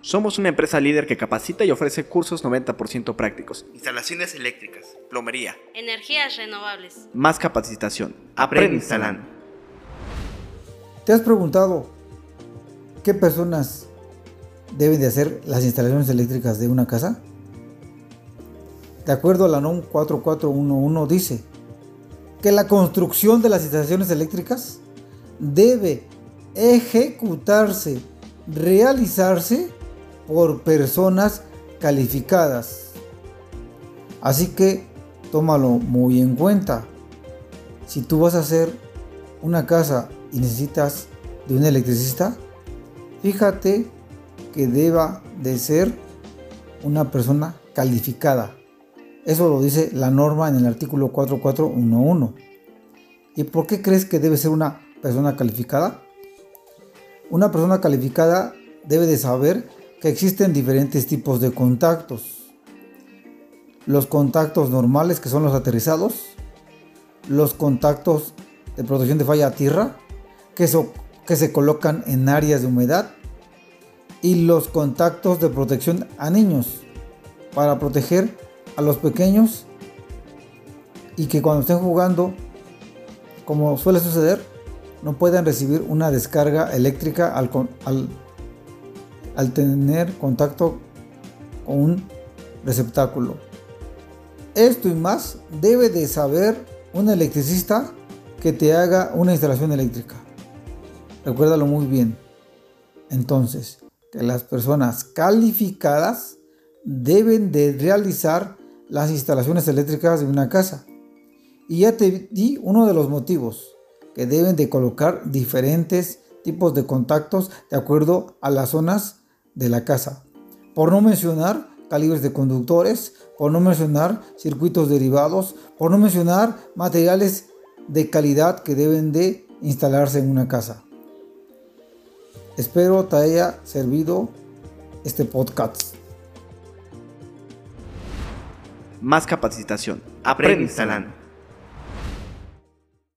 Somos una empresa líder que capacita y ofrece cursos 90% prácticos. Instalaciones eléctricas, Plomería. Energías renovables. Más capacitación. Aprende instalando. ¿Te has preguntado qué personas deben de hacer las instalaciones eléctricas de una casa? De acuerdo a la NOM 4411 dice que la construcción de las instalaciones eléctricas debe ejecutarse, realizarse por personas calificadas. Así que tómalo muy en cuenta. Si tú vas a hacer una casa y necesitas de un electricista, fíjate que deba de ser una persona calificada. Eso lo dice la norma en el artículo 4411. ¿Y por qué crees que debe ser una persona calificada? Una persona calificada debe de saber que existen diferentes tipos de contactos. Los contactos normales, que son los aterrizados, los contactos de protección de falla a tierra, que, que se colocan en áreas de humedad, y los contactos de protección a niños, para proteger a los pequeños. Y que cuando estén jugando, como suele suceder, no puedan recibir una descarga eléctrica al, al al tener contacto con un receptáculo. Esto y más debe de saber un electricista que te haga una instalación eléctrica. Recuérdalo muy bien. Entonces, que las personas calificadas deben de realizar las instalaciones eléctricas de una casa. Y ya te di uno de los motivos, que deben de colocar diferentes tipos de contactos de acuerdo a las zonas de la casa. Por no mencionar calibres de conductores, por no mencionar circuitos derivados, por no mencionar materiales de calidad que deben de instalarse en una casa. Espero te haya servido este podcast. Más capacitación. Aprende instalando.